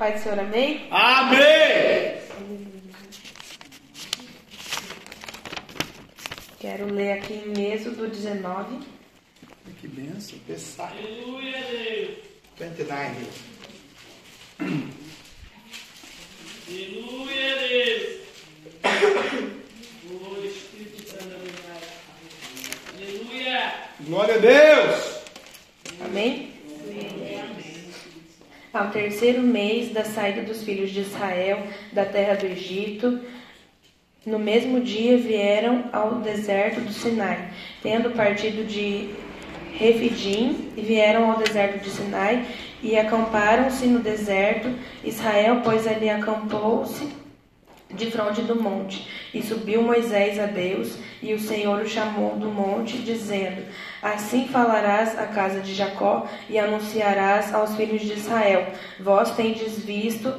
Pai do Senhor, amém? Amém! Quero ler aqui em Êxodo 19. Que benção, pensar. Aleluia, Deus. 29. Aleluia, Deus. Glória a Deus! Amém? Ao terceiro mês da saída dos filhos de Israel da terra do Egito, no mesmo dia vieram ao deserto do Sinai, tendo partido de Refidim, e vieram ao deserto de Sinai e acamparam-se no deserto. Israel, pois ali acampou-se de fronte do monte. E subiu Moisés a Deus, e o Senhor o chamou do monte, dizendo: Assim falarás à casa de Jacó e anunciarás aos filhos de Israel: Vós tendes visto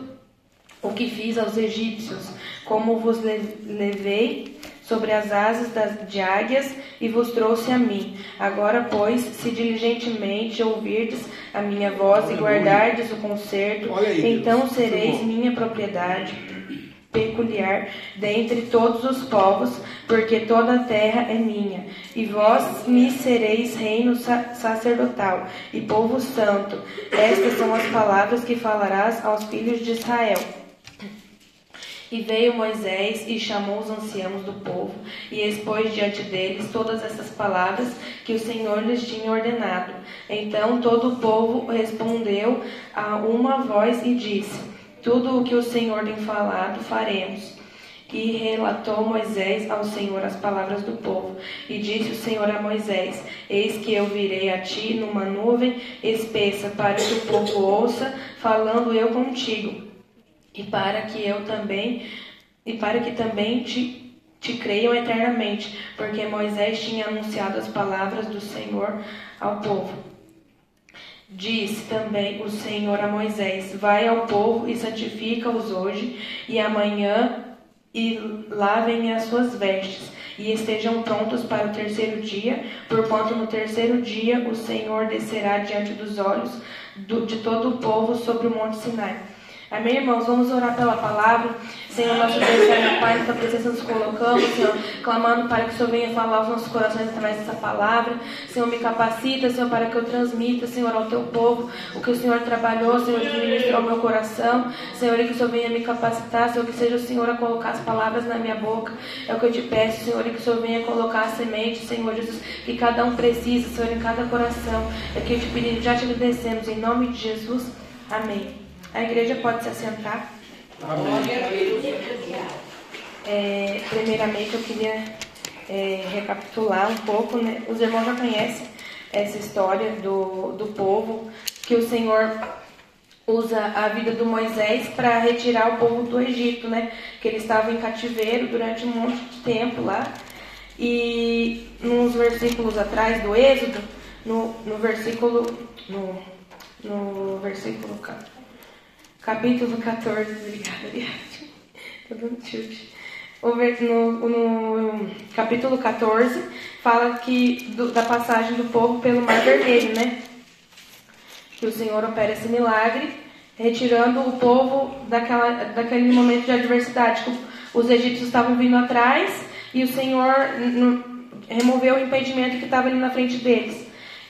o que fiz aos egípcios, como vos le- levei sobre as asas das, de águias e vos trouxe a mim. Agora, pois, se diligentemente ouvirdes a minha voz e guardardes o concerto, aí, Deus. então Muito sereis minha propriedade peculiar dentre todos os povos, porque toda a terra é minha. E vós me sereis reino sa- sacerdotal e povo santo. Estas são as palavras que falarás aos filhos de Israel. E veio Moisés e chamou os anciãos do povo e expôs diante deles todas essas palavras que o Senhor lhes tinha ordenado. Então todo o povo respondeu a uma voz e disse: Tudo o que o Senhor tem falado faremos. E relatou Moisés ao Senhor as palavras do povo. E disse o Senhor a Moisés: Eis que eu virei a ti numa nuvem espessa, para que o povo ouça, falando eu contigo e para que eu também e para que também te, te creiam eternamente, porque Moisés tinha anunciado as palavras do Senhor ao povo. Disse também o Senhor a Moisés: Vai ao povo e santifica-os hoje e amanhã e lavem as suas vestes e estejam prontos para o terceiro dia, porquanto no terceiro dia o Senhor descerá diante dos olhos de todo o povo sobre o monte Sinai. Amém, irmãos? Vamos orar pela palavra. Senhor, nosso Deus, Senhor, Pai, tua presença nos colocamos, Senhor, clamando para que o Senhor venha falar aos nossos corações através dessa palavra. Senhor, me capacita, Senhor, para que eu transmita, Senhor, ao teu povo o que o Senhor trabalhou, Senhor, que ministrou ao meu coração. Senhor, e que o Senhor venha me capacitar, Senhor, que seja o Senhor a colocar as palavras na minha boca. É o que eu te peço, Senhor, e que o Senhor venha colocar a semente, Senhor Jesus, que cada um precisa, Senhor, em cada coração. É que eu te pedimos, já te agradecemos, em nome de Jesus. Amém. A igreja pode se assentar. É, primeiramente, eu queria é, recapitular um pouco. Né? Os irmãos já conhecem essa história do, do povo, que o Senhor usa a vida do Moisés para retirar o povo do Egito, né? Que ele estava em cativeiro durante um monte de tempo lá. E nos versículos atrás do Êxodo, no, no versículo no, no versículo capítulo 14, obrigada, obrigada. Tô dando ver- no, no capítulo 14 fala que do- da passagem do povo pelo Mar Vermelho, né? que o Senhor opera esse milagre, retirando o povo daquela, daquele momento de adversidade. que Os egípcios estavam vindo atrás e o Senhor removeu o impedimento que estava ali na frente deles.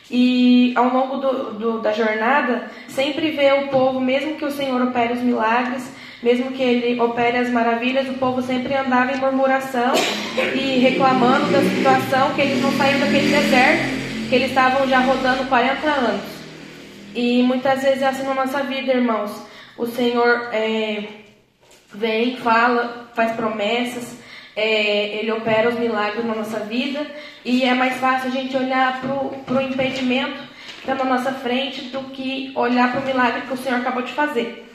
E ao longo do, do- da jornada, sempre vê o povo, mesmo que o Senhor opere os milagres, mesmo que ele opere as maravilhas, o povo sempre andava em murmuração e reclamando da situação, que eles não saíam daquele deserto, que eles estavam já rodando 40 anos. E muitas vezes é assim na nossa vida, irmãos. O Senhor é, vem, fala, faz promessas, é, Ele opera os milagres na nossa vida e é mais fácil a gente olhar para o impedimento que está na nossa frente do que olhar para o milagre que o Senhor acabou de fazer.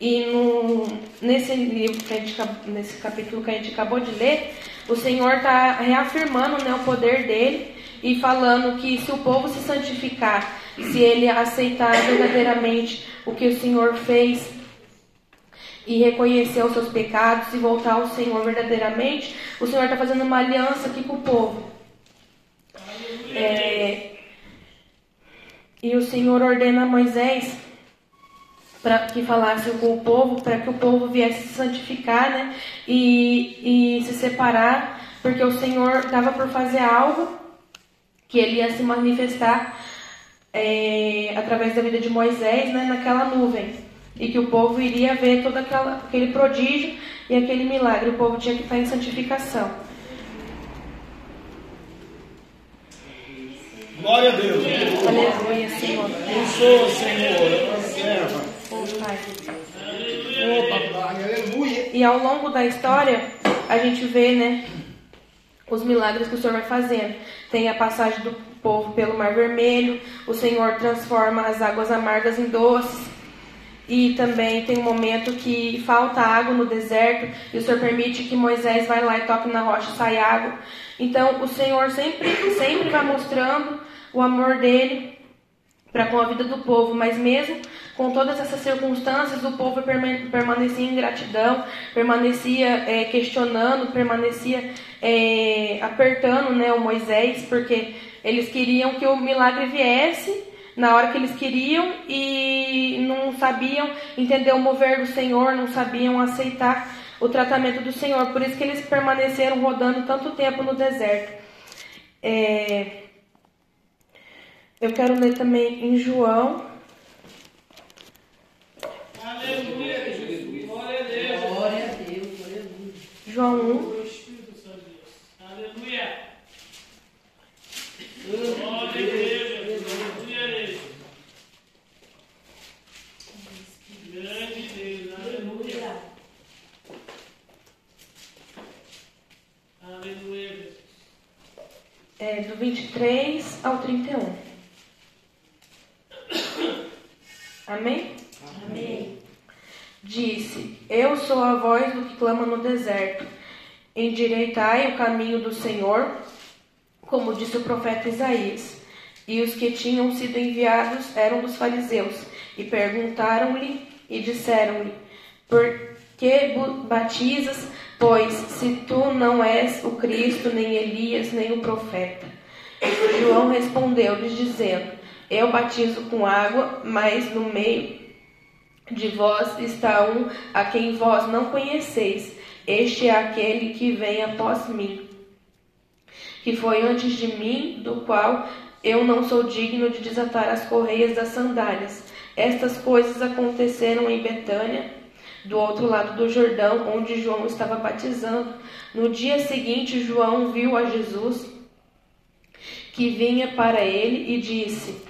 E no, nesse livro, que a gente, nesse capítulo que a gente acabou de ler, o Senhor está reafirmando né, o poder dele e falando que se o povo se santificar, se ele aceitar verdadeiramente o que o Senhor fez e reconhecer os seus pecados e voltar ao Senhor verdadeiramente, o Senhor está fazendo uma aliança aqui com o povo. É, e o Senhor ordena a Moisés para que falasse com o povo, para que o povo viesse se santificar, né? E, e se separar, porque o Senhor estava por fazer algo que ele ia se manifestar é, através da vida de Moisés, né? Naquela nuvem e que o povo iria ver todo aquela, aquele prodígio e aquele milagre. O povo tinha que estar em santificação. Glória a Deus. Aleluia, Senhor. Eu sou, Senhor, tua serva. Oh, Pai. Ô, papai, aleluia. E ao longo da história, a gente vê, né, os milagres que o Senhor vai fazendo. Tem a passagem do povo pelo Mar Vermelho, o Senhor transforma as águas amargas em doces. E também tem um momento que falta água no deserto e o Senhor permite que Moisés vá lá e toque na rocha e sai água. Então o Senhor sempre, sempre vai mostrando o amor dele para com a vida do povo, mas mesmo com todas essas circunstâncias, o povo permanecia em gratidão, permanecia é, questionando, permanecia é, apertando né, o Moisés, porque eles queriam que o milagre viesse na hora que eles queriam e não sabiam entender o mover do Senhor, não sabiam aceitar o tratamento do Senhor. Por isso que eles permaneceram rodando tanto tempo no deserto. É... Eu quero ler também em João. Aleluia, Jesus. Glória a Deus. Glória a Deus, aleluia. João 1. O Espírito Santo de Deus. Aleluia. Glória a Deus, Jesus. Aleluia a Ele. Grande Deus. Aleluia. Aleluia, Jesus. É, do 23 ao 31. Amém? Amém. Disse: Eu sou a voz do que clama no deserto. Endireitai o caminho do Senhor, como disse o profeta Isaías. E os que tinham sido enviados eram dos fariseus, e perguntaram-lhe e disseram-lhe: Por que batizas? Pois se tu não és o Cristo, nem Elias, nem o profeta. João respondeu-lhes, dizendo: Eu batizo com água, mas no meio de vós está um a quem vós não conheceis. Este é aquele que vem após mim, que foi antes de mim, do qual eu não sou digno de desatar as correias das sandálias. Estas coisas aconteceram em Betânia, do outro lado do Jordão, onde João estava batizando. No dia seguinte, João viu a Jesus que vinha para ele e disse: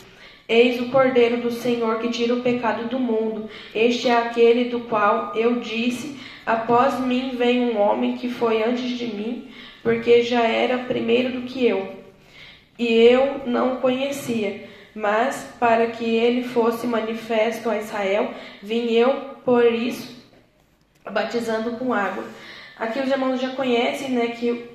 Eis o Cordeiro do Senhor que tira o pecado do mundo. Este é aquele do qual eu disse: Após mim vem um homem que foi antes de mim, porque já era primeiro do que eu. E eu não o conhecia, mas para que ele fosse manifesto a Israel, vim eu por isso batizando com água. Aqui os irmãos já conhecem, né, que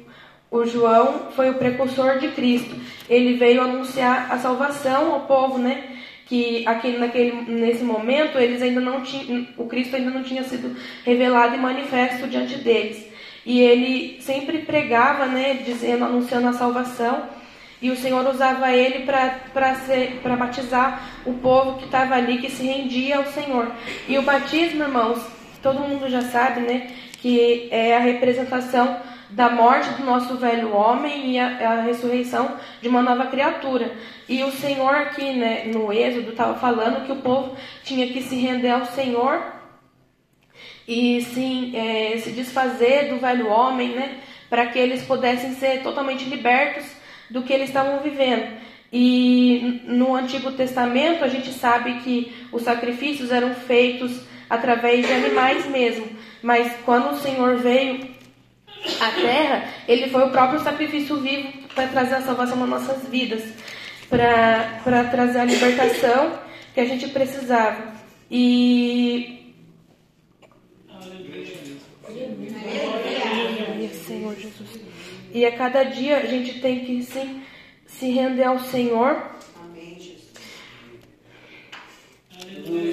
o João foi o precursor de Cristo. Ele veio anunciar a salvação ao povo, né? Que aquele, naquele, nesse momento eles ainda não tinham, o Cristo ainda não tinha sido revelado e manifesto diante deles. E ele sempre pregava, né? Dizendo, anunciando a salvação. E o Senhor usava ele para batizar o povo que estava ali, que se rendia ao Senhor. E o batismo, irmãos, todo mundo já sabe, né? Que é a representação da morte do nosso velho homem e a, a ressurreição de uma nova criatura. E o Senhor aqui, né, no Êxodo, estava falando que o povo tinha que se render ao Senhor e sim, é, se desfazer do velho homem, né, para que eles pudessem ser totalmente libertos do que eles estavam vivendo. E no Antigo Testamento a gente sabe que os sacrifícios eram feitos através de animais mesmo, mas quando o Senhor veio à terra, ele foi o próprio sacrifício vivo para trazer a salvação nas nossas vidas, para trazer a libertação que a gente precisava. E. Senhor Jesus. E a cada dia a gente tem que sim, se render ao Senhor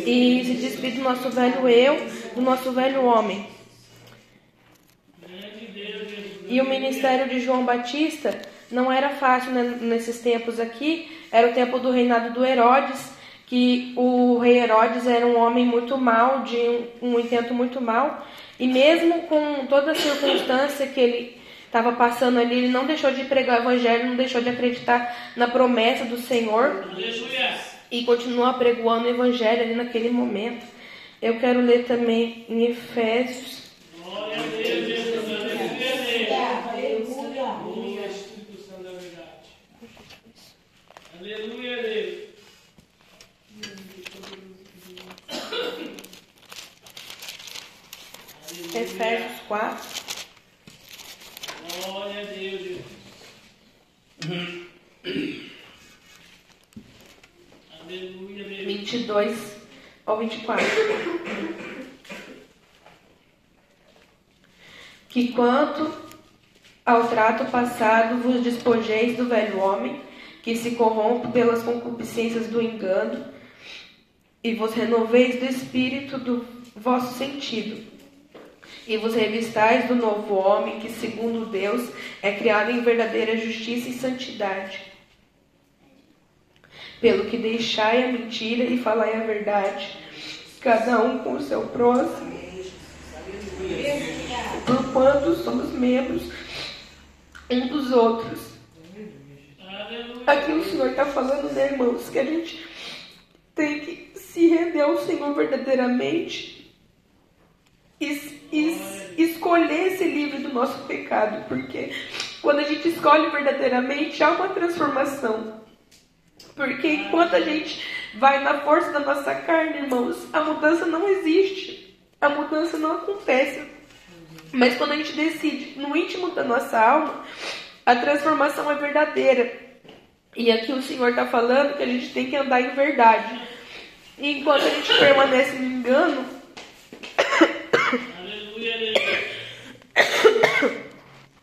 e se despedir do nosso velho eu, do nosso velho homem. E o ministério de João Batista não era fácil nesses tempos aqui. Era o tempo do reinado do Herodes que o rei Herodes era um homem muito mau, de um, um intento muito mau, e mesmo com toda a circunstância que ele estava passando ali, ele não deixou de pregar o evangelho, não deixou de acreditar na promessa do Senhor e continuou apregoando o evangelho ali naquele momento. Eu quero ler também em Efésios, Glória a Deus, Jesus. Aleluia. Aleluia. Aleluia, Espírito Santo da verdade. Aleluia, Deus. Aleluia. 4, Glória a Deus, Jesus. Aleluia, Deus. 22 ao 24. Que quanto ao trato passado vos despojeis do velho homem, que se corrompe pelas concupiscências do engano, e vos renoveis do espírito do vosso sentido, e vos revistais do novo homem, que segundo Deus é criado em verdadeira justiça e santidade. Pelo que deixai a mentira e falai a verdade, cada um com o seu próximo, porquanto somos membros um dos outros. Aqui o Senhor está falando, né, irmãos, que a gente tem que se render ao Senhor verdadeiramente e, e escolher ser livre do nosso pecado, porque quando a gente escolhe verdadeiramente, há uma transformação. Porque enquanto a gente vai na força da nossa carne, irmãos, a mudança não existe. A mudança não acontece. Mas quando a gente decide no íntimo da nossa alma, a transformação é verdadeira. E aqui o Senhor está falando que a gente tem que andar em verdade. E enquanto a gente permanece no engano,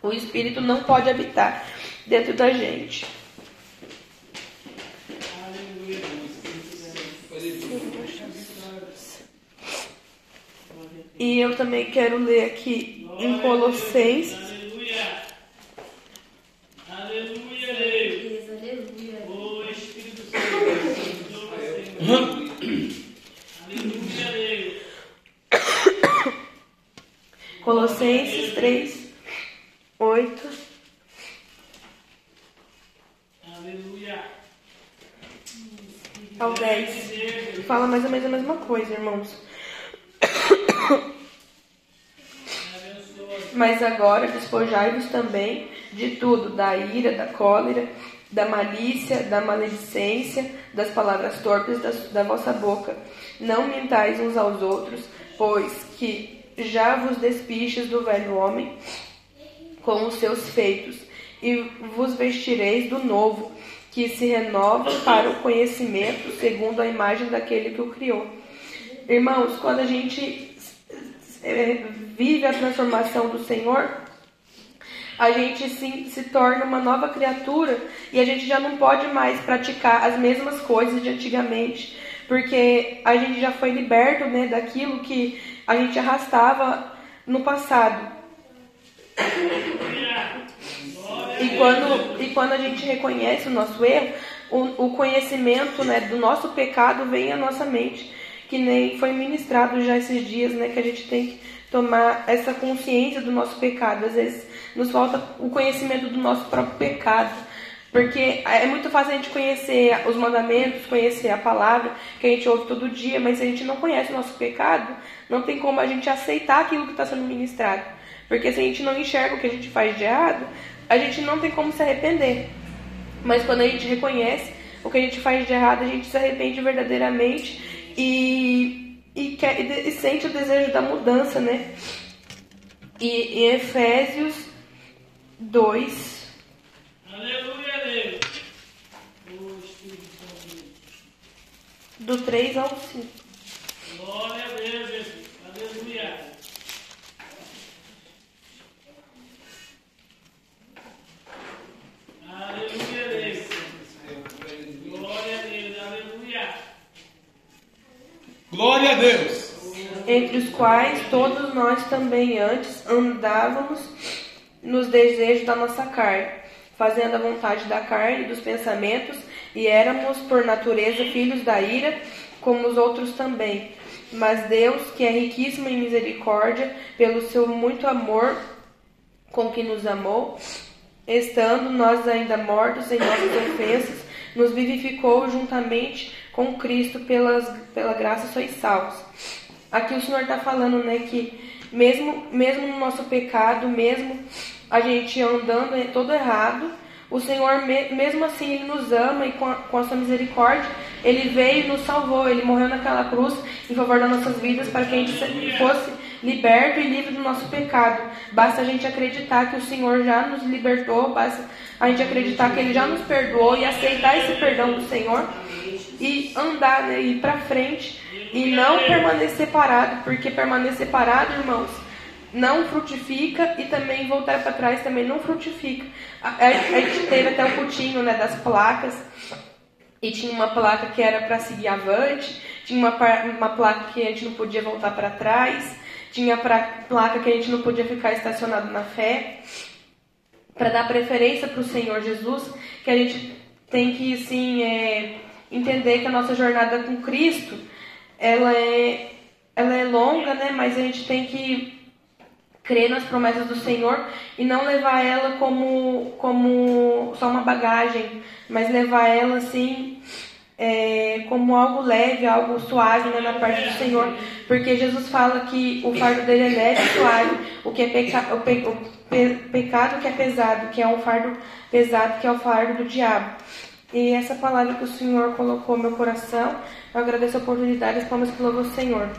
O Espírito não pode habitar dentro da gente. E eu também quero ler aqui em Colossenses, Aleluia. Aleluia. O Espírito Santo. Senhor. Aleluia, Deus. Colossenses 3, 8 Aleluia. ao 10. Deus. Fala mais ou menos a mesma coisa, irmãos. Mas agora despojai-vos também de tudo, da ira, da cólera, da malícia, da maledicência, das palavras torpes da, da vossa boca. Não mentais uns aos outros, pois que já vos despistes do velho homem com os seus feitos, e vos vestireis do novo, que se renova para o conhecimento segundo a imagem daquele que o criou. Irmãos, quando a gente eh, vive a transformação do Senhor, a gente se, se torna uma nova criatura e a gente já não pode mais praticar as mesmas coisas de antigamente, porque a gente já foi liberto né, daquilo que a gente arrastava no passado. E quando, e quando a gente reconhece o nosso erro, o, o conhecimento né, do nosso pecado vem à nossa mente, que nem foi ministrado já esses dias, né, que a gente tem que tomar essa consciência do nosso pecado. Às vezes nos falta o conhecimento do nosso próprio pecado. Porque é muito fácil a gente conhecer os mandamentos, conhecer a palavra que a gente ouve todo dia, mas se a gente não conhece o nosso pecado, não tem como a gente aceitar aquilo que está sendo ministrado. Porque se a gente não enxerga o que a gente faz de errado, a gente não tem como se arrepender. Mas quando a gente reconhece o que a gente faz de errado, a gente se arrepende verdadeiramente e, e, quer, e, e sente o desejo da mudança, né? E em Efésios 2, Aleluia, Deus. O Espírito Santo. Do 3 ao 5. Glória a Deus, Jesus. Aleluia. Aleluia, Deus. Glória a Deus. Aleluia. Glória a Deus. entre os quais todos nós também antes andávamos nos desejos da nossa carne, fazendo a vontade da carne e dos pensamentos, e éramos por natureza filhos da ira, como os outros também. Mas Deus, que é riquíssimo em misericórdia, pelo seu muito amor com que nos amou, estando nós ainda mortos em nossas ofensas, nos vivificou juntamente com Cristo pelas, pela graça sois salvos. Aqui o Senhor está falando, né, que mesmo, mesmo no nosso pecado, mesmo a gente andando todo errado, o Senhor, mesmo assim, Ele nos ama e com a, com a sua misericórdia, Ele veio e nos salvou. Ele morreu naquela cruz em favor das nossas vidas para que a gente fosse liberto e livre do nosso pecado. Basta a gente acreditar que o Senhor já nos libertou, basta a gente acreditar que Ele já nos perdoou e aceitar esse perdão do Senhor e andar, né, ir para frente e não permanecer parado, porque permanecer parado, irmãos, não frutifica e também voltar para trás também não frutifica. A, a, a gente teve até o putinho né, das placas e tinha uma placa que era para seguir avante, tinha uma, uma placa que a gente não podia voltar para trás, tinha pra, placa que a gente não podia ficar estacionado na fé, para dar preferência para o Senhor Jesus, que a gente tem que sim é, entender que a nossa jornada com Cristo ela é, ela é longa, né? Mas a gente tem que crer nas promessas do Senhor e não levar ela como, como só uma bagagem, mas levar ela assim é, como algo leve, algo suave né, na parte do Senhor, porque Jesus fala que o fardo dele é leve e suave, o que é peca, o, pe, o pe, pecado que é pesado, que é um fardo pesado, que é o fardo do diabo. E essa palavra que o Senhor colocou no meu coração, eu agradeço a oportunidade e palmas que louvo o Senhor.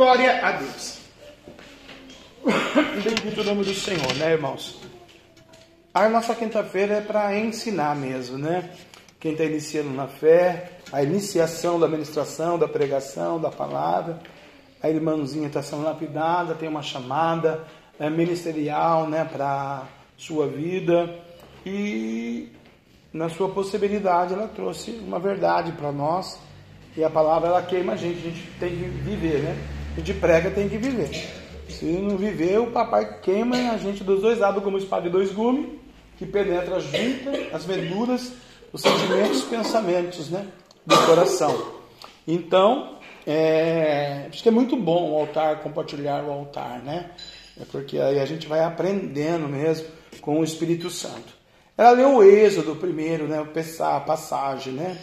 Glória a Deus. Bendito o nome do Senhor, né, irmãos? A nossa quinta-feira é para ensinar mesmo, né? Quem está iniciando na fé, a iniciação da ministração, da pregação, da palavra. A irmãzinha está sendo lapidada, tem uma chamada é, ministerial né, para sua vida. E na sua possibilidade ela trouxe uma verdade para nós. E a palavra ela queima a gente, a gente tem que viver, né? A gente prega tem que viver. Se não viver, o papai queima a gente dos dois lados como espada de dois gumes, que penetra junta as verduras, os sentimentos, os pensamentos, né? Do coração. Então, é, acho que é muito bom o altar, compartilhar o altar, né? É porque aí a gente vai aprendendo mesmo com o Espírito Santo. Ela leu o Êxodo primeiro, né? A passagem, né?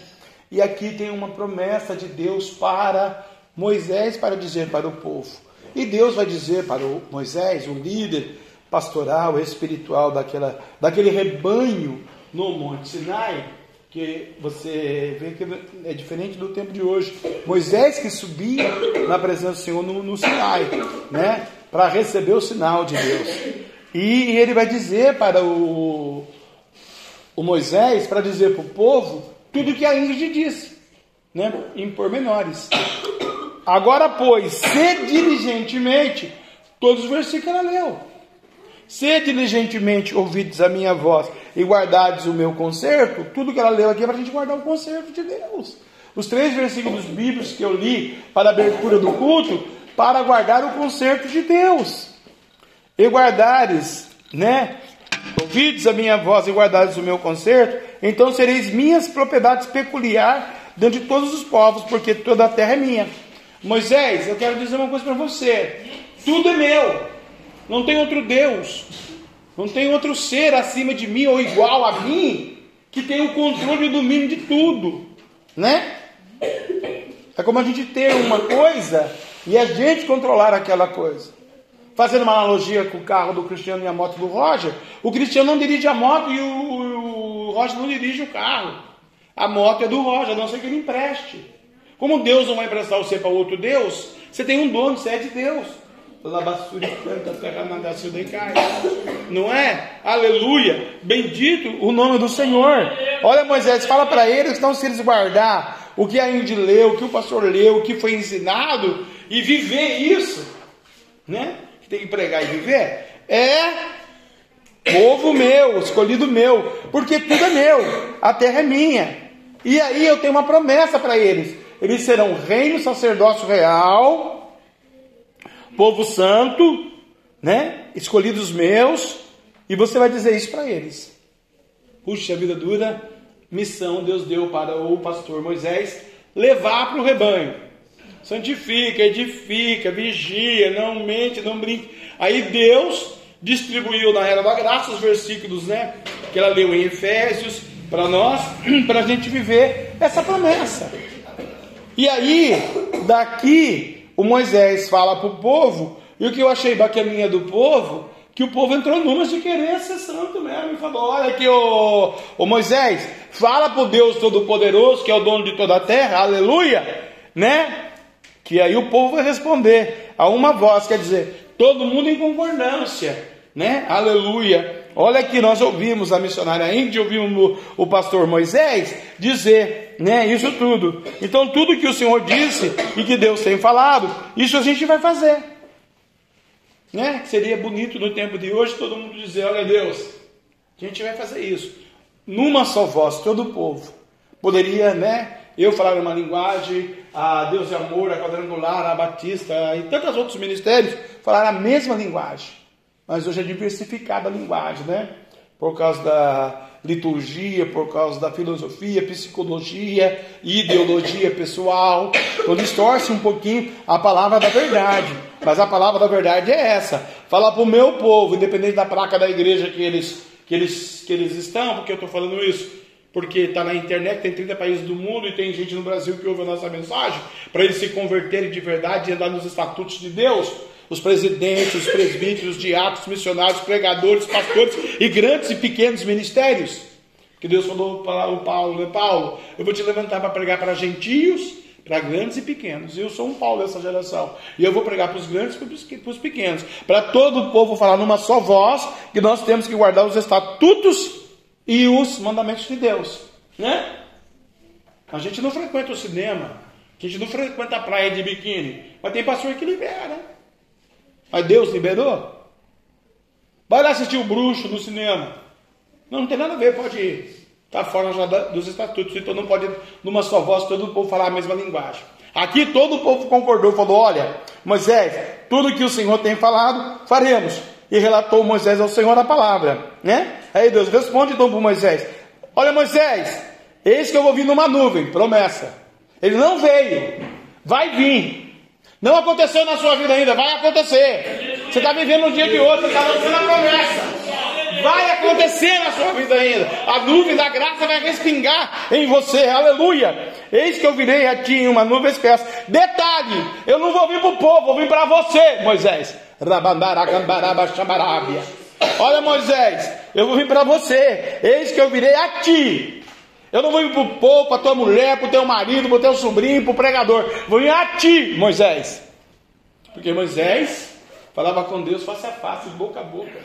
E aqui tem uma promessa de Deus para Moisés para dizer para o povo. E Deus vai dizer para o Moisés, o líder pastoral, espiritual daquela, daquele rebanho no Monte Sinai, que você vê que é diferente do tempo de hoje. Moisés que subia na presença do Senhor no, no Sinai, né, para receber o sinal de Deus. E, ele vai dizer para o, o Moisés, para dizer para o povo, tudo que a Ingrid disse, né, em pormenores. Agora, pois, se diligentemente, todos os versículos ela leu. Se diligentemente ouvides a minha voz e guardardes o meu conserto, tudo que ela leu aqui é para a gente guardar o conserto de Deus. Os três versículos bíblicos que eu li para a abertura do culto, para guardar o conserto de Deus. E guardares, né? Ouvides a minha voz e guardares o meu conserto, então sereis minhas propriedades peculiar de todos os povos, porque toda a terra é minha. Moisés, eu quero dizer uma coisa para você: tudo é meu, não tem outro Deus, não tem outro ser acima de mim ou igual a mim que tem o controle e o domínio de tudo, né? É como a gente ter uma coisa e a gente controlar aquela coisa. Fazendo uma analogia com o carro do Cristiano e a moto do Roger, o Cristiano não dirige a moto e o, o Roger não dirige o carro. A moto é do Roger, a não ser que ele empreste. Como Deus não vai emprestar você para outro Deus, você tem um dono, você é de Deus. Não é? Aleluia! Bendito o nome do Senhor. Olha, Moisés, fala para eles, então, se eles guardar o que a Índia leu, o que o pastor leu, o que foi ensinado, e viver isso, né? Que tem que pregar e viver, é povo meu, escolhido meu, porque tudo é meu, a terra é minha. E aí eu tenho uma promessa para eles eles serão reino, sacerdócio real, povo santo, né? Escolhidos meus, e você vai dizer isso para eles. Puxa, vida dura, missão Deus deu para o pastor Moisés levar para o rebanho. Santifica, edifica, vigia, não mente, não brinque. Aí Deus distribuiu na era da graça os versículos, né? Que ela leu em Efésios para nós, para a gente viver essa promessa. E aí, daqui, o Moisés fala para o povo, e o que eu achei bacaninha do povo, que o povo entrou numas de querer ser santo mesmo, e falou: Olha aqui, ô, ô Moisés, fala para o Deus Todo-Poderoso, que é o dono de toda a terra, aleluia, né? Que aí o povo vai responder a uma voz, quer dizer, todo mundo em concordância, né? Aleluia. Olha que nós ouvimos a missionária Índia, ouvimos o, pastor Moisés dizer, né, isso tudo. Então tudo que o Senhor disse e que Deus tem falado, isso a gente vai fazer. Né? Seria bonito no tempo de hoje todo mundo dizer, olha Deus, a gente vai fazer isso. Numa só voz, todo o povo. Poderia, né, eu falar uma linguagem, a Deus de Amor, a Quadrangular, a Batista e tantos outros ministérios falar a mesma linguagem. Mas hoje é diversificada a linguagem, né? Por causa da liturgia, por causa da filosofia, psicologia, ideologia pessoal. Então distorce um pouquinho a palavra da verdade. Mas a palavra da verdade é essa. Falar para o meu povo, independente da placa da igreja que eles, que eles, que eles estão, porque eu estou falando isso, porque está na internet, tem 30 países do mundo e tem gente no Brasil que ouve a nossa mensagem, para eles se converterem de verdade e andar nos estatutos de Deus. Os presidentes, os presbíteros, os diáconos, missionários, pregadores, pastores e grandes e pequenos ministérios. Que Deus falou para o Paulo, né? Paulo, eu vou te levantar para pregar para gentios, para grandes e pequenos. Eu sou um Paulo dessa geração. E eu vou pregar para os grandes e para os pequenos. Para todo o povo falar numa só voz que nós temos que guardar os estatutos e os mandamentos de Deus. Né? A gente não frequenta o cinema. A gente não frequenta a praia de biquíni. Mas tem pastor que libera. Mas Deus liberou? Vai lá assistir o bruxo no cinema. Não, não tem nada a ver, pode ir. Está fora dos estatutos, então não pode, numa só voz, todo o povo falar a mesma linguagem. Aqui todo o povo concordou, falou: olha, Moisés, tudo que o Senhor tem falado, faremos. E relatou Moisés ao Senhor a palavra, né? Aí Deus responde então para Moisés: Olha, Moisés, eis que eu vou vir numa nuvem, promessa. Ele não veio, vai vir. Não aconteceu na sua vida ainda, vai acontecer. Você está vivendo um dia de outro, está lançando a promessa. Vai acontecer na sua vida ainda. A nuvem da graça vai respingar em você. Aleluia. Eis que eu virei a ti em uma nuvem espessa. Detalhe: eu não vou vir para o povo, vou vir para você, Moisés. Olha, Moisés, eu vou vir para você. Eis que eu virei a ti. Eu não vou ir para o povo, para tua mulher, para o teu marido, para o teu sobrinho, para o pregador. Vou ir a ti, Moisés. Porque Moisés falava com Deus face a face, boca a boca.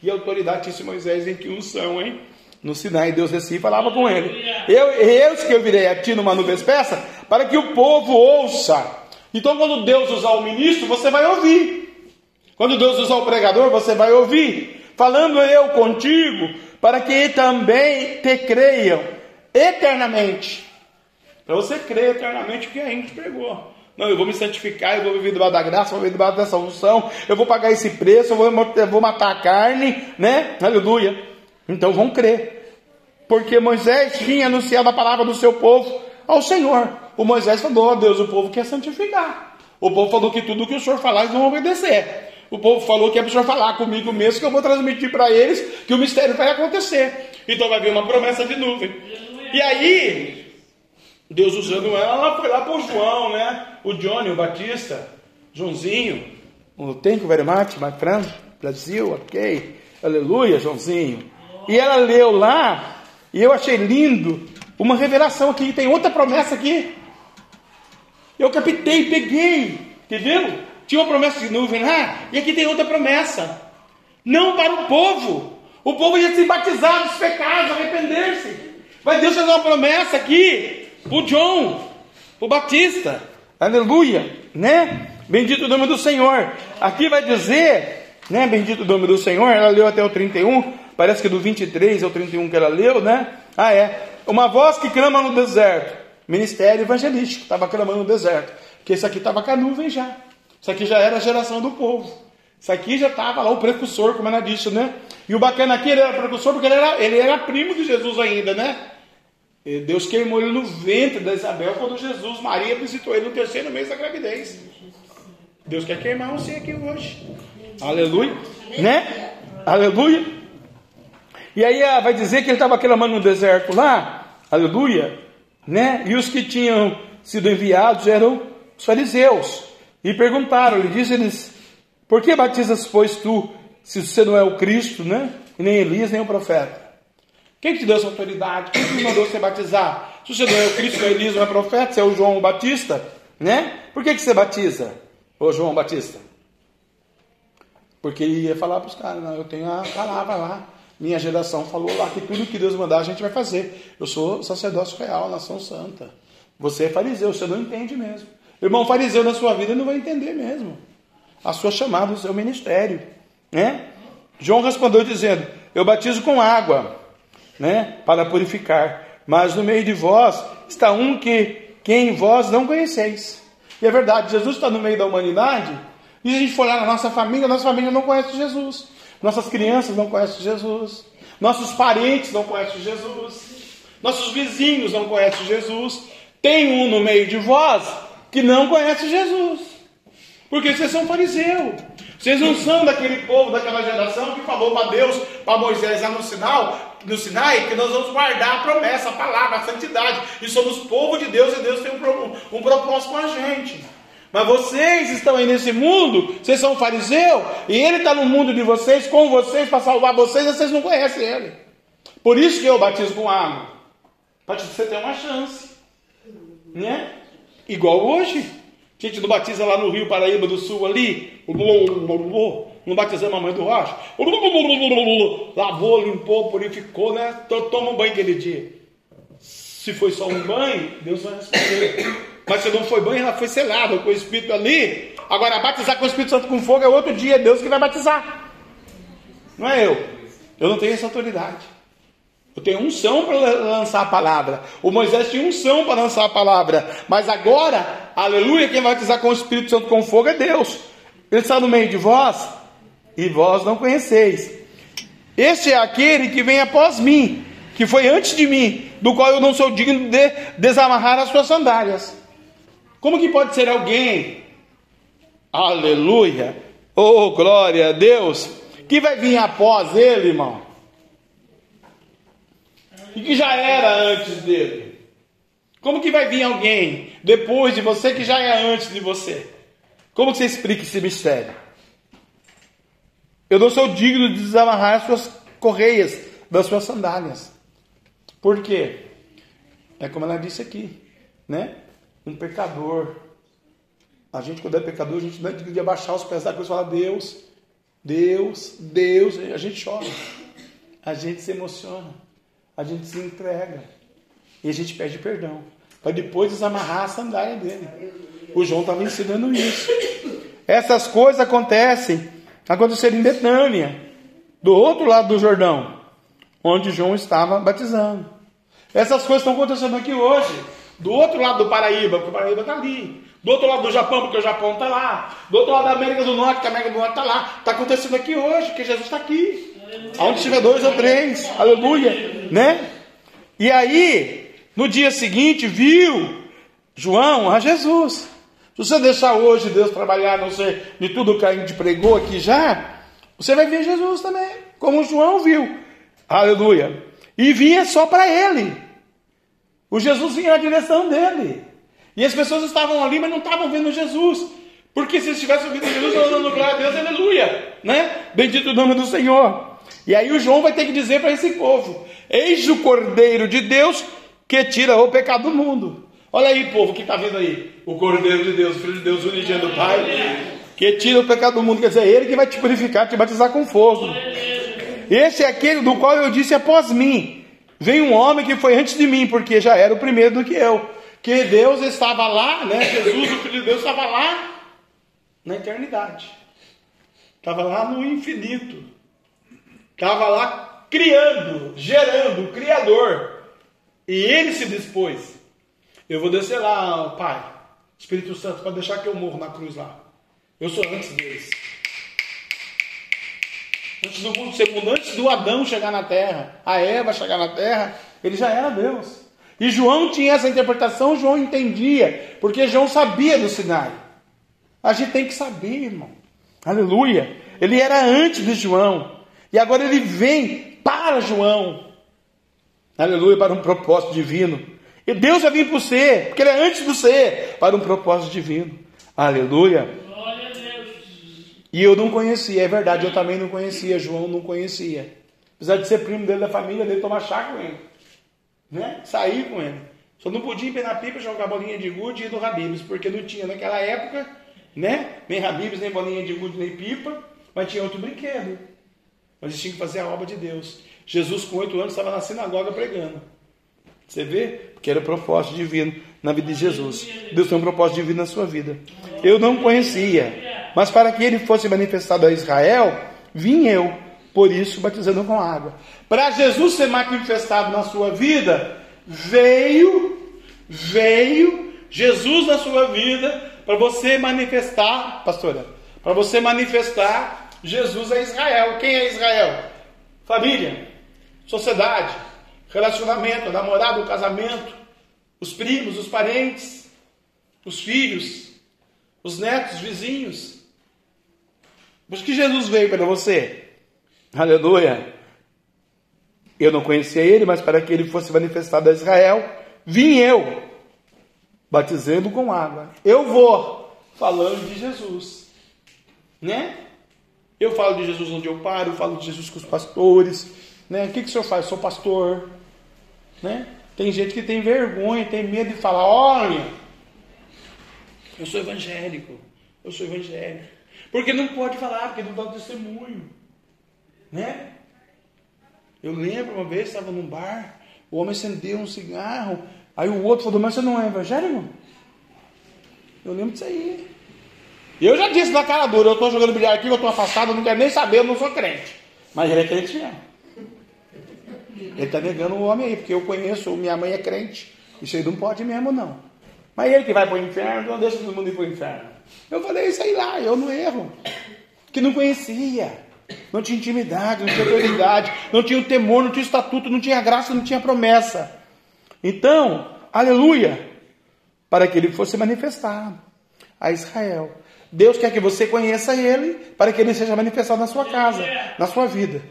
Que autoridade tinha esse Moisés em que unção, hein? No Sinai, Deus e falava com ele. Eu, eu que eu virei a ti numa nuvem espessa, para que o povo ouça. Então, quando Deus usar o ministro, você vai ouvir. Quando Deus usar o pregador, você vai ouvir. Falando eu contigo, para que também te creiam eternamente. Para você crer eternamente o que a gente pregou. Não, eu vou me santificar, eu vou viver debaixo da graça, vou viver debaixo dessa unção, eu vou pagar esse preço, eu vou, eu vou matar a carne, né? Aleluia. Então vão crer. Porque Moisés tinha anunciado a palavra do seu povo ao Senhor. O Moisés falou: a Deus, o povo quer santificar. O povo falou que tudo que o Senhor falar, eles vão obedecer. O povo falou que é para o Senhor falar comigo mesmo, que eu vou transmitir para eles que o mistério vai acontecer. Então vai vir uma promessa de nuvem. E aí, Deus usando ela, ela foi lá o João, né? O Johnny, o Batista, Joãozinho. O thank you very much, my friend. Brasil, ok. Aleluia, Joãozinho. E ela leu lá, e eu achei lindo, uma revelação aqui. Tem outra promessa aqui. Eu captei, peguei, entendeu? Tinha uma promessa de nuvem lá, e aqui tem outra promessa. Não para o povo. O povo ia se batizar dos pecados, arrepender-se. Mas Deus fez uma promessa aqui o John, o Batista. Aleluia, né? Bendito o nome do Senhor. Aqui vai dizer, né? Bendito o nome do Senhor. Ela leu até o 31, parece que do 23 ao 31 que ela leu, né? Ah, é. Uma voz que clama no deserto. ministério evangelístico, estava clamando no deserto. Porque isso aqui estava com a nuvem já. Isso aqui já era a geração do povo. Isso aqui já estava lá o precursor, como era disso, né? E o bacana aqui, ele era precursor porque ele era, ele era primo de Jesus ainda, né? Deus queimou ele no ventre da Isabel quando Jesus, Maria, visitou ele no terceiro mês da gravidez. Deus quer queimar você aqui hoje. Aleluia. Né? Aleluia. E aí ah, vai dizer que ele estava clamando no deserto lá. Aleluia. Né? E os que tinham sido enviados eram os fariseus. E perguntaram, ele diz eles, por que batizas, pois, tu, se você não é o Cristo, né? E nem Elias, nem o profeta? Quem te deu essa autoridade? Quem te mandou você batizar? Se você não é o Cristo, é Elias, não é profeta, você é o João Batista, né? Por que, que você batiza, ô João Batista? Porque ele ia falar para os caras, não, eu tenho a palavra lá. Minha geração falou lá que tudo que Deus mandar a gente vai fazer. Eu sou sacerdócio real, nação santa. Você é fariseu, você não entende mesmo. Irmão fariseu na sua vida não vai entender mesmo. A sua chamada, o seu ministério. Né? João respondeu dizendo: Eu batizo com água, né, para purificar. Mas no meio de vós está um que quem vós não conheceis. E é verdade, Jesus está no meio da humanidade. E se a gente for lá na nossa família, nossa família não conhece Jesus. Nossas crianças não conhecem Jesus. Nossos parentes não conhecem Jesus. Nossos vizinhos não conhecem Jesus. Tem um no meio de vós que não conhece Jesus. Porque vocês são fariseus. Vocês não são daquele povo, daquela geração que falou para Deus, para Moisés lá no sinal, no Sinai, que nós vamos guardar a promessa, a palavra, a santidade. E somos povo de Deus e Deus tem um, um propósito com a gente. Mas vocês estão aí nesse mundo, vocês são fariseu, e ele está no mundo de vocês, com vocês, para salvar vocês, e vocês não conhecem ele. Por isso que eu batizo com água. Para você ter uma chance. Né? Igual hoje. Gente não batiza lá no Rio Paraíba do Sul ali. Não batizamos a mãe do Rocha. Lavou, limpou, purificou, né? Toma um banho aquele dia. Se foi só um banho, Deus vai responder. Mas se não foi banho, ela foi selada com o Espírito ali. Agora, batizar com o Espírito Santo com fogo é outro dia, é Deus que vai batizar. Não é eu. Eu não tenho essa autoridade. Eu tenho unção para lançar a palavra. O Moisés tinha unção para lançar a palavra. Mas agora, aleluia, quem vai batizar com o Espírito Santo com fogo é Deus. Ele está no meio de vós e vós não conheceis. Este é aquele que vem após mim, que foi antes de mim, do qual eu não sou digno de desamarrar as suas sandálias. Como que pode ser alguém, aleluia, oh glória a Deus, que vai vir após ele, irmão? E que já era antes dele? Como que vai vir alguém depois de você que já é antes de você? Como que você explica esse mistério? Eu não sou digno de desamarrar as suas correias das suas sandálias. Por quê? É como ela disse aqui, né? um pecador. A gente, quando é pecador, a gente não é de abaixar os pés da cruz e falar: Deus, Deus, Deus. A gente chora, a gente se emociona, a gente se entrega e a gente pede perdão. Para depois desamarrar a sandália dele. O João estava ensinando isso. Essas coisas acontecem, aconteceram em Betânia, do outro lado do Jordão, onde João estava batizando. Essas coisas estão acontecendo aqui hoje. Do outro lado do Paraíba, porque o Paraíba está ali. Do outro lado do Japão, porque o Japão está lá. Do outro lado da América do Norte, porque a América do Norte está lá. Está acontecendo aqui hoje, que Jesus está aqui. Onde tiver dois ou três. Aleluia. Né? E aí, no dia seguinte, viu João a Jesus. Se você deixar hoje Deus trabalhar, não sei, de tudo que a gente pregou aqui já, você vai ver Jesus também, como João viu. Aleluia. E via só para ele. O Jesus vinha na direção dele. E as pessoas estavam ali, mas não estavam vendo Jesus. Porque se eles tivessem ouvido Jesus, estavam dando glória a Deus, aleluia. Né? Bendito o nome do Senhor. E aí o João vai ter que dizer para esse povo: Eis o Cordeiro de Deus que tira o pecado do mundo. Olha aí, povo, que está vendo aí? O Cordeiro de Deus, o Filho de Deus, unigênito do Pai, que tira o pecado do mundo. Quer dizer, é Ele que vai te purificar, te batizar com fogo. Esse é aquele do qual eu disse após mim. Vem um homem que foi antes de mim, porque já era o primeiro do que eu. Que Deus estava lá, né? Jesus, o Filho de Deus, estava lá na eternidade. Estava lá no infinito. Estava lá criando, gerando, criador. E ele se dispôs. Eu vou descer lá, Pai, Espírito Santo, para deixar que eu morro na cruz lá. Eu sou antes deles. Antes do mundo ser antes do Adão chegar na terra, a Eva chegar na terra, ele já era Deus. E João tinha essa interpretação, João entendia, porque João sabia do Sinai. A gente tem que saber, irmão. Aleluia. Ele era antes de João. E agora ele vem para João. Aleluia, para um propósito divino. E Deus vai vir para você, porque ele é antes do ser, para um propósito divino. Aleluia. Glória a Deus. E eu não conhecia, é verdade, eu também não conhecia, João não conhecia. Apesar de ser primo dele da família, dele tomar chá com ele. Né? Sair com ele. Só não podia ir na pipa, jogar bolinha de gude e ir no porque não tinha naquela época, né? Nem Habibs, nem bolinha de gude, nem pipa, mas tinha outro brinquedo. Mas eles tinham que fazer a obra de Deus. Jesus, com oito anos, estava na sinagoga pregando. Você vê? Porque era o propósito divino na vida de Jesus. Deus tem um propósito divino na sua vida. Eu não conhecia, mas para que ele fosse manifestado a Israel, vim eu, por isso batizando com água. Para Jesus ser manifestado na sua vida, veio, veio Jesus na sua vida para você manifestar, pastora, para você manifestar Jesus a Israel. Quem é Israel? Família, sociedade, relacionamento, namorado, casamento, os primos, os parentes, os filhos, os netos, os vizinhos. Por que Jesus veio para você? Aleluia. Eu não conhecia ele, mas para que ele fosse manifestado a Israel, vim eu, batizando com água. Eu vou falando de Jesus, né? Eu falo de Jesus onde eu paro, eu falo de Jesus com os pastores, né? O que, que o senhor faz? Eu sou pastor, né? Tem gente que tem vergonha, tem medo de falar, olha, eu sou evangélico, eu sou evangélico. Porque não pode falar, porque não dá testemunho. Né? Eu lembro uma vez, estava num bar, o homem acendeu um cigarro, aí o outro falou, mas você não é evangélico? Eu lembro disso aí. Eu já disse na cara dura, eu estou jogando bilhar aqui, eu estou afastado, eu não quero nem saber, eu não sou crente. Mas ele é crente mesmo. Ele está negando o homem aí, porque eu conheço, minha mãe é crente. Isso aí não pode mesmo, não. Mas ele que vai para o inferno, não deixa todo mundo ir para o inferno. Eu falei isso aí lá, eu não erro. Que não conhecia. Não tinha intimidade, não tinha autoridade, não tinha o temor, não tinha estatuto, não tinha graça, não tinha promessa. Então, aleluia, para que ele fosse manifestado a Israel. Deus quer que você conheça ele, para que ele seja manifestado na sua casa, na sua vida.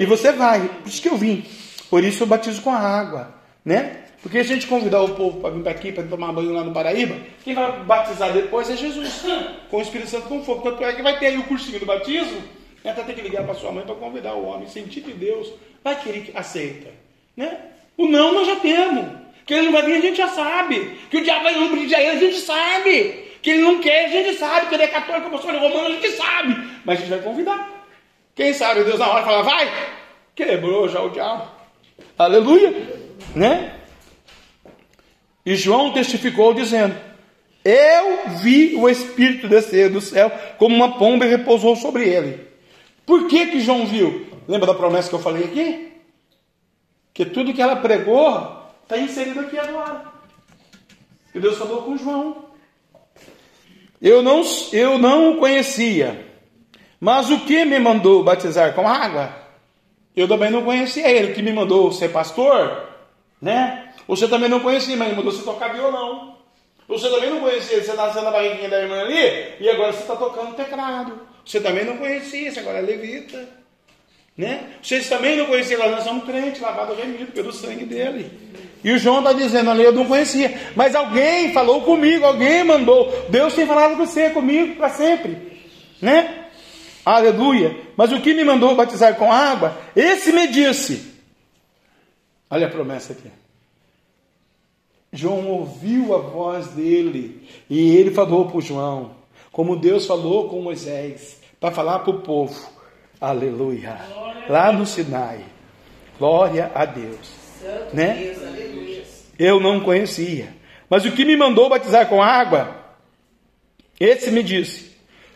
E você vai, por isso que eu vim. Por isso eu batizo com a água, né? Porque a gente convidar o povo para vir para aqui, para tomar banho lá no Paraíba, quem vai batizar depois é Jesus, com o Espírito Santo com fogo. Tanto é que vai ter aí o cursinho do batismo, até tem que ligar para sua mãe para convidar o homem, sentir de Deus, vai que ele aceita. Né? O não nós já temos. Que ele não vai vir, a gente já sabe. Que o diabo vai lubrificar ele, a gente sabe. Que ele não quer, a gente sabe. Que ele é católico, apostólico, romano, a gente sabe. Mas a gente vai convidar. Quem sabe Deus na hora fala, vai. Quebrou já o diabo. Aleluia. Né? E João testificou dizendo: Eu vi o Espírito descer do céu como uma pomba e repousou sobre ele. Por que que João viu? Lembra da promessa que eu falei aqui? Que tudo que ela pregou está inserido aqui agora. Que Deus falou com João. Eu não, eu não o conhecia, mas o que me mandou batizar com água? Eu também não conhecia ele, que me mandou ser pastor, né? Você também não conhecia, mas ele mandou você tocar violão. Você também não conhecia, você nasceu na barriguinha da irmã ali, e agora você está tocando teclado. Você também não conhecia, você agora é levita. Né? Vocês também não conheciam, nós somos crentes, lavado remido pelo sangue dele. E o João está dizendo ali, eu não conhecia. Mas alguém falou comigo, alguém mandou. Deus tem falado com você, comigo, para sempre. Né? Aleluia. Mas o que me mandou batizar com água, esse me disse. Olha a promessa aqui. João ouviu a voz dele e ele falou para João, como Deus falou com Moisés, para falar para o povo. Aleluia. Lá no Sinai. Glória a Deus. Santo Né? Deus, aleluia. Eu não conhecia. Mas o que me mandou batizar com água, esse me disse: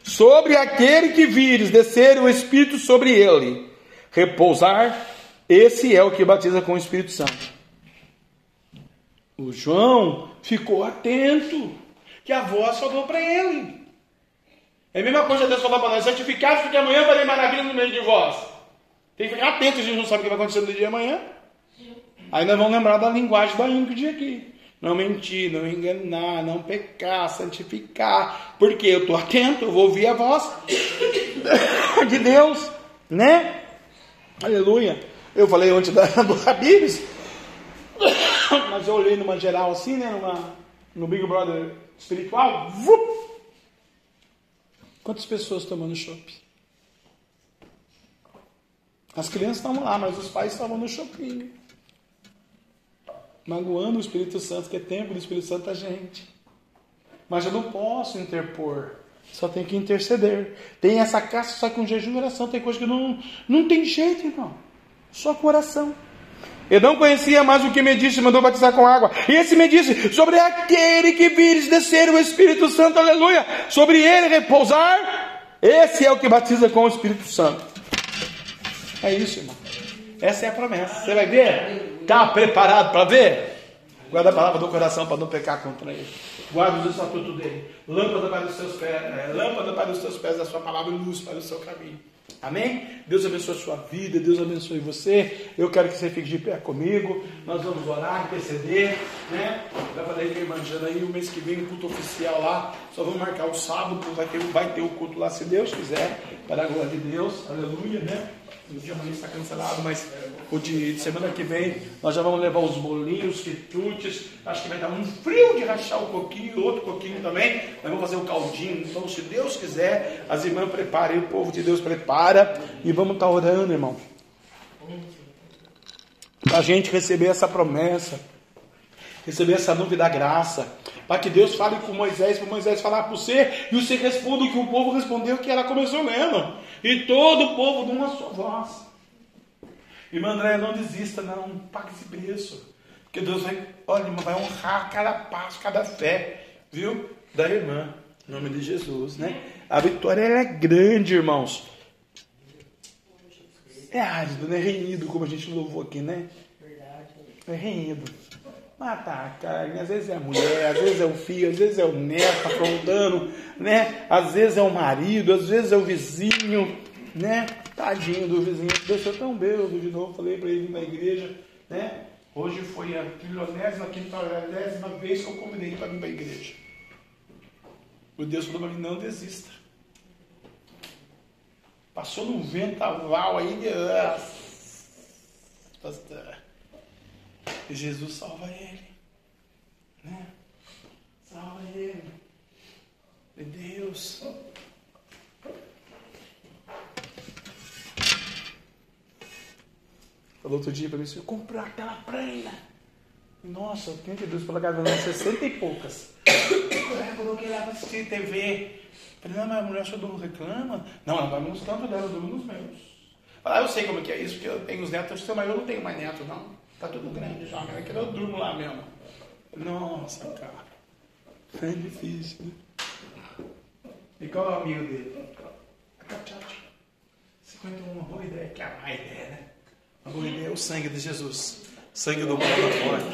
Sobre aquele que vires descer o Espírito sobre ele, repousar, esse é o que batiza com o Espírito Santo. o João ficou atento, que a voz falou para ele. É a mesma coisa Deus falou para nós, santificados porque amanhã ter maravilha no meio de vós. Tem que ficar atento, a gente não sabe o que vai acontecer no dia de amanhã. Aí nós vamos lembrar da linguagem da Ingrid aqui. Não mentir, não enganar, não pecar, santificar. Porque eu estou atento, eu vou ouvir a voz de Deus, né? Aleluia. Eu falei antes da, do Habibs, mas eu olhei numa geral assim, né? Numa, no Big Brother espiritual. Vup! Quantas pessoas tomando chopp? As crianças estavam lá, mas os pais estavam no shopping. Magoando o Espírito Santo, que é tempo do Espírito Santo a gente. Mas eu não posso interpor. Só tem que interceder. Tem essa caça, só que um jejum e oração. Tem coisa que não, não tem jeito, irmão. Só com oração. Eu não conhecia mais o que me disse, mandou batizar com água. E esse me disse: sobre aquele que vires descer o Espírito Santo, aleluia. Sobre ele repousar. Esse é o que batiza com o Espírito Santo. É isso, irmão. Essa é a promessa. Você vai ver? Está preparado para ver? Guarda a palavra do coração para não pecar contra ele. Guarda os estatutos dele. Lâmpada para os seus pés, é, lâmpada para os seus pés, a sua palavra e luz para o seu caminho. Amém? Deus abençoe a sua vida, Deus abençoe você. Eu quero que você fique de pé comigo. Nós vamos orar, interceder, né? Com a irmã Jana aí, o mês que vem, o culto oficial lá. Só vamos marcar o sábado, vai ter, vai ter o culto lá, se Deus quiser, para a glória de Deus. Aleluia, né? O dia amanhã está cancelado, mas o de semana que vem nós já vamos levar os bolinhos, quitutes. Acho que vai dar um frio de rachar o coquinho, outro coquinho também. Nós vamos fazer o caldinho. Então, se Deus quiser, as irmãs preparem, o povo de Deus prepara e vamos estar orando, irmão. Para a gente receber essa promessa, receber essa nuvem da graça, para que Deus fale com Moisés, para Moisés falar para você, e você responda o que o povo respondeu, que ela começou lendo. E todo o povo de uma só voz. Irmã André, não desista, não. Pague esse preço. Porque Deus vai, olha, vai honrar cada passo, cada fé, viu? Da irmã. Em nome de Jesus, né? A vitória é grande, irmãos. É árido, né? Reído, como a gente louvou aqui, né? É reído. Matar a carne, às vezes é a mulher, às vezes é o filho, às vezes é o neto afrontando, né? Às vezes é o marido, às vezes é o vizinho, né? Tadinho do vizinho, deixou tão bêbado de novo, falei para ele na igreja, né? Hoje foi a trilionésima, quintalésima vez que eu convidei para vir para a igreja. O Deus falou para mim, não desista. Passou num ventaval aí de... Pastor. E Jesus salva ele. Né? Salva ele. De Deus. Falou outro dia para mim, eu comprou aquela prenha. Nossa, 32 polegadas, 60 e poucas. Eu coloquei lá para assistir TV. Falei, não, mas a mulher só não reclama. Não, ela vai nos tanto dela, eu durmo nos meus. Falei, ah, eu sei como é que é isso, porque eu tenho os netos, mas eu não tenho mais neto, não. Tá tudo grande já, mas é eu durmo lá mesmo. Nossa, cara. É difícil, né? E qual é o amigo dele? A Cachacha. 51, uma boa ideia, que é a má ideia, né? Uma boa ideia é o sangue de Jesus. Sangue do mundo forte.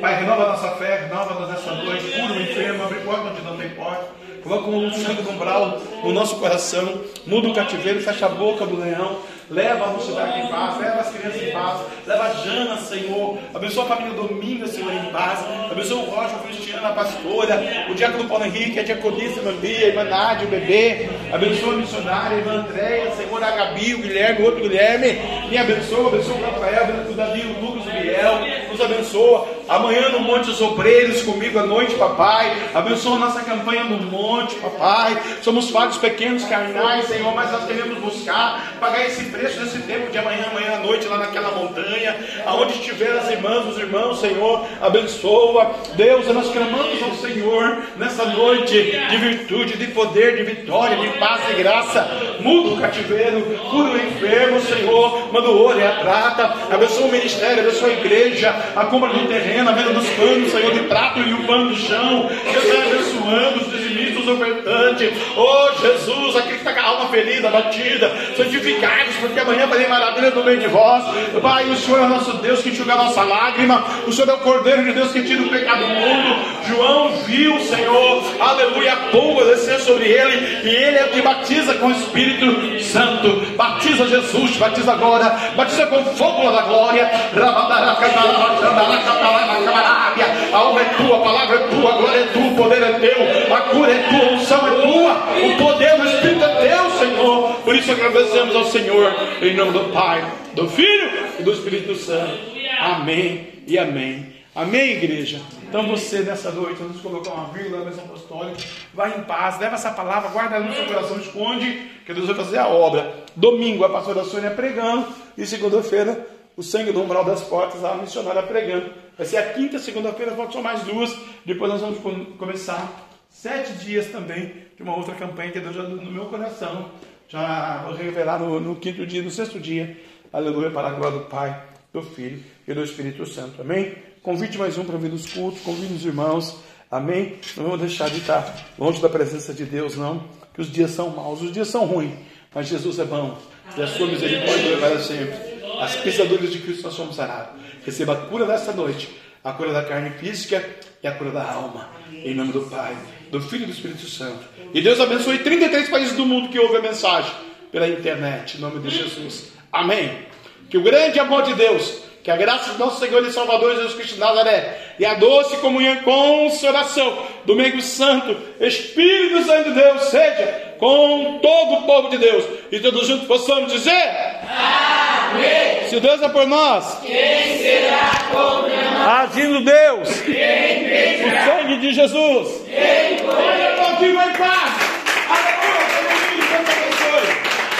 Pai, renova nossa fé, renova-nos nessa noite, cura o enfermo, abre porta onde não tem porta. Coloca um sangue do umbral no nosso coração, muda o cativeiro, fecha a boca do leão, Leva a mocidade em paz, leva as crianças em paz, leva a Jana, Senhor. Abençoa a família Dominga, Senhor, em paz. Abençoa o Rocha, o Cristiano, a pastora, o diácono Paulo Henrique, a diaconisa, a Bia, a irmã Nádia, o bebê. Abençoa a missionária, a irmã Andréia, Senhor, a Gabi, o Guilherme, o outro Guilherme. Me abençoa, abençoa o Rafael, o Davi, o Lucas, o Biel. Nos abençoa. Amanhã no Monte dos Obreiros, comigo à noite, papai. Abençoa nossa campanha no Monte, papai. Somos falhos pequenos, carnais, Senhor, mas nós queremos buscar, pagar esse preço desse tempo de amanhã, amanhã à noite, lá naquela montanha, aonde estiver as irmãs, os irmãos, Senhor, abençoa. Deus, nós clamamos ao Senhor nessa noite de virtude, de poder, de vitória, de paz e graça. Muda o cativeiro, cura o enfermo, Senhor. manda o ouro e a prata, abençoa o ministério, abençoa a igreja, a compra do terreno, a venda dos panos, Senhor, de prato e o pano do chão. Deus vai abençoando os dizimistas, os ofertantes. Oh Jesus, aquele que está com a alma ferida, batida, santificados, porque amanhã farei maravilha no meio de vós. Pai, o Senhor é o nosso Deus que enxuga a nossa lágrima, o Senhor é o Cordeiro de Deus que tira o pecado do mundo. João viu, Senhor, aleluia, a pomba descer sobre ele, e ele é o que batiza com o Espírito Santo. Batiza Jesus, batiza agora, batiza com fogo da glória. A alma é tua, a palavra é tua, a glória é tua, o poder é teu, a cura é tua, a unção é tua, o poder do Espírito é teu, Senhor. Por isso agradecemos ao Senhor, em nome do Pai, do Filho e do Espírito Santo. Amém e amém. Amém, igreja? Então você nessa noite, vamos colocar uma vírgula na mesa apostólica, vai em paz, leva essa palavra, guarda no seu coração, esconde, que Deus vai fazer a obra. Domingo a pastora Sônia pregando, e segunda-feira o sangue do umbral das portas, a missionária pregando. Vai ser a quinta, segunda-feira, faltam mais duas, depois nós vamos começar sete dias também de uma outra campanha que Deus já no meu coração, já vou revelar no, no quinto dia, no sexto dia, aleluia, para a glória do Pai, do Filho e do Espírito Santo. Amém? Convide mais um para vir nos cultos, convide os irmãos. Amém? Não vamos deixar de estar longe da presença de Deus, não. Que os dias são maus, os dias são ruins, mas Jesus é bom. E a sua misericórdia para sempre. As pisaduras de Cristo nós somos sarados. Receba a cura desta noite, a cura da carne física e a cura da alma. Em nome do Pai, do Filho e do Espírito Santo. E Deus abençoe 33 países do mundo que ouvem a mensagem pela internet. Em nome de Jesus. Amém. Que o grande amor de Deus que a graça do nosso Senhor e Salvador Jesus Cristo de Nazaré e a doce comunhão e consolação do meio santo, Espírito Santo de Deus, seja com todo o povo de Deus. E todos juntos possamos dizer: Amém. Se Deus é por nós, quem será contra nós? Agindo Deus, quem o sangue de Jesus, quem vai em paz.